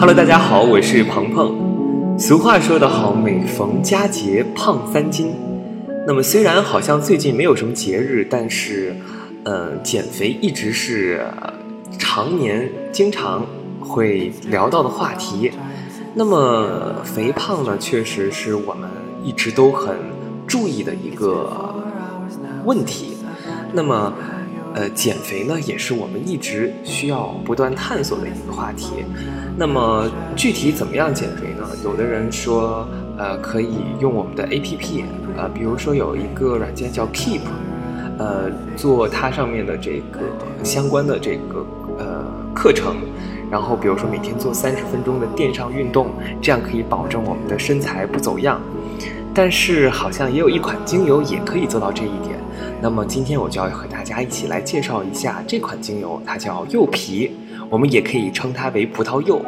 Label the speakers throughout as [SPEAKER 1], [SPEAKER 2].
[SPEAKER 1] Hello，大家好，我是鹏鹏。俗话说得好，每逢佳节胖三斤。那么虽然好像最近没有什么节日，但是，呃，减肥一直是常年经常会聊到的话题。那么肥胖呢，确实是我们一直都很注意的一个问题。那么。呃，减肥呢，也是我们一直需要不断探索的一个话题。那么具体怎么样减肥呢？有的人说，呃，可以用我们的 APP，呃，比如说有一个软件叫 Keep，呃，做它上面的这个相关的这个呃课程，然后比如说每天做三十分钟的垫上运动，这样可以保证我们的身材不走样。但是好像也有一款精油也可以做到这一点。那么今天我就要和大家一起来介绍一下这款精油，它叫柚皮，我们也可以称它为葡萄柚。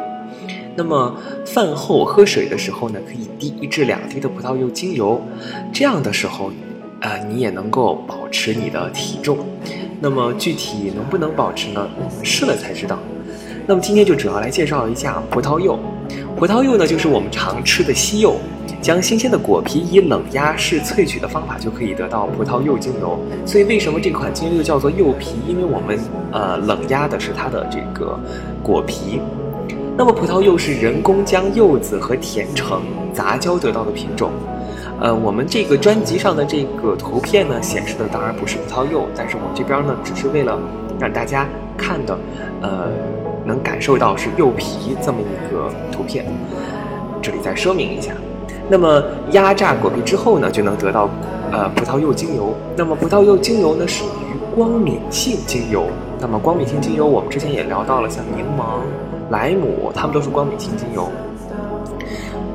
[SPEAKER 1] 那么饭后喝水的时候呢，可以滴一至两滴的葡萄柚精油，这样的时候，呃，你也能够保持你的体重。那么具体能不能保持呢？我们试了才知道。那么今天就主要来介绍一下葡萄柚。葡萄柚呢，就是我们常吃的西柚。将新鲜的果皮以冷压式萃取的方法就可以得到葡萄柚精油。所以为什么这款精油又叫做柚皮？因为我们呃冷压的是它的这个果皮。那么葡萄柚是人工将柚子和甜橙杂交得到的品种。呃，我们这个专辑上的这个图片呢显示的当然不是葡萄柚，但是我们这边呢只是为了让大家看的，呃，能感受到是柚皮这么一个图片。这里再说明一下。那么压榨果皮之后呢，就能得到，呃，葡萄柚精油。那么葡萄柚精油呢，属于光敏性精油。那么光敏性精油，我们之前也聊到了，像柠檬、莱姆，它们都是光敏性精油。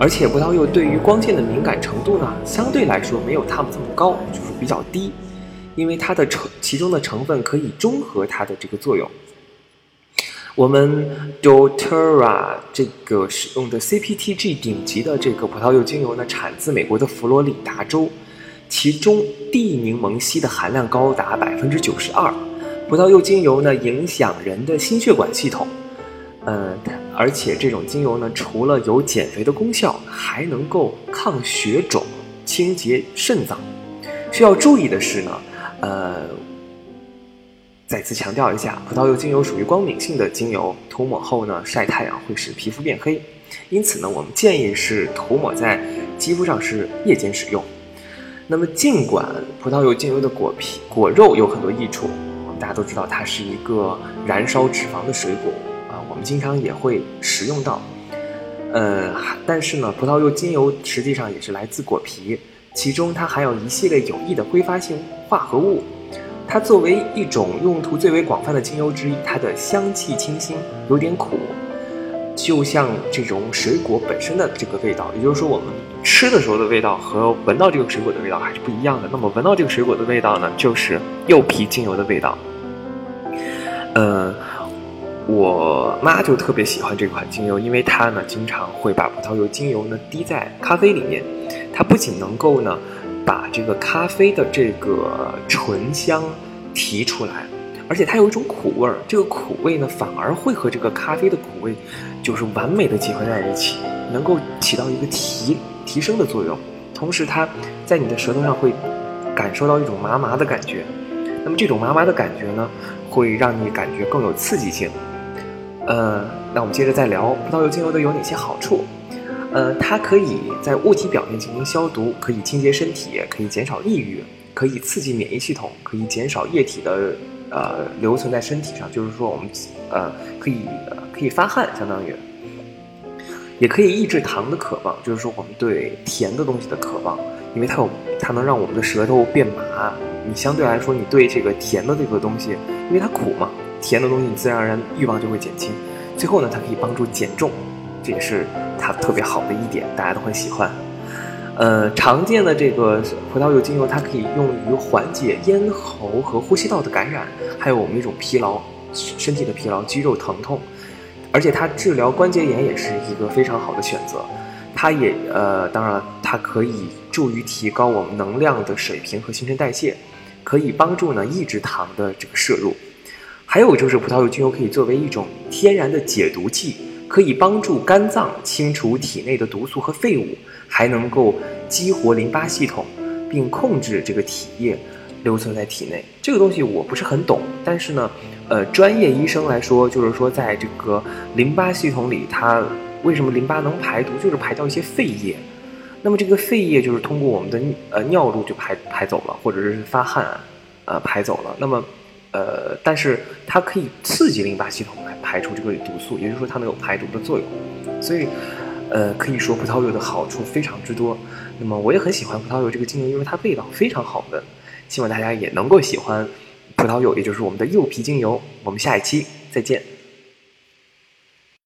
[SPEAKER 1] 而且葡萄柚对于光线的敏感程度呢，相对来说没有它们这么高，就是比较低，因为它的成其中的成分可以中和它的这个作用。我们 doTERRA 这个使用的 CPTG 顶级的这个葡萄柚精油呢，产自美国的佛罗里达州，其中地柠檬烯的含量高达百分之九十二。葡萄柚精油呢，影响人的心血管系统，嗯，而且这种精油呢，除了有减肥的功效，还能够抗血肿、清洁肾脏。需要注意的是呢，呃。再次强调一下，葡萄柚精油属于光敏性的精油，涂抹后呢，晒太阳会使皮肤变黑，因此呢，我们建议是涂抹在肌肤上是夜间使用。那么，尽管葡萄柚精油的果皮、果肉有很多益处，我们大家都知道它是一个燃烧脂肪的水果啊，我们经常也会食用到。呃，但是呢，葡萄柚精油实际上也是来自果皮，其中它含有一系列有益的挥发性化合物。它作为一种用途最为广泛的精油之一，它的香气清新，有点苦，就像这种水果本身的这个味道。也就是说，我们吃的时候的味道和闻到这个水果的味道还是不一样的。那么，闻到这个水果的味道呢，就是柚皮精油的味道。呃，我妈就特别喜欢这款精油，因为她呢经常会把葡萄柚精油呢滴在咖啡里面，它不仅能够呢。把这个咖啡的这个醇香提出来，而且它有一种苦味儿，这个苦味呢反而会和这个咖啡的苦味就是完美的结合在一起，能够起到一个提提升的作用。同时，它在你的舌头上会感受到一种麻麻的感觉，那么这种麻麻的感觉呢，会让你感觉更有刺激性。呃，那我们接着再聊葡萄柚精油的有哪些好处。呃，它可以在物体表面进行消毒，可以清洁身体，可以减少抑郁，可以刺激免疫系统，可以减少液体的呃留存在身体上，就是说我们呃可以可以发汗，相当于，也可以抑制糖的渴望，就是说我们对甜的东西的渴望，因为它有它能让我们的舌头变麻，你相对来说你对这个甜的这个东西，因为它苦嘛，甜的东西你自然而然欲望就会减轻，最后呢，它可以帮助减重。这也是它特别好的一点，大家都很喜欢。呃，常见的这个葡萄柚精油，它可以用于缓解咽喉和呼吸道的感染，还有我们一种疲劳、身体的疲劳、肌肉疼痛，而且它治疗关节炎也是一个非常好的选择。它也呃，当然它可以助于提高我们能量的水平和新陈代谢，可以帮助呢抑制糖的这个摄入。还有就是葡萄柚精油可以作为一种天然的解毒剂。可以帮助肝脏清除体内的毒素和废物，还能够激活淋巴系统，并控制这个体液留存在体内。这个东西我不是很懂，但是呢，呃，专业医生来说，就是说在这个淋巴系统里，它为什么淋巴能排毒，就是排掉一些废液。那么这个废液就是通过我们的呃尿路就排排走了，或者是发汗，呃排走了。那么，呃，但是它可以刺激淋巴系统来排出这个毒素，也就是说它能有排毒的作用。所以，呃，可以说葡萄柚的好处非常之多。那么我也很喜欢葡萄柚这个精油，因为它味道非常好闻。希望大家也能够喜欢葡萄柚，也就是我们的柚皮精油。我们下一期再见。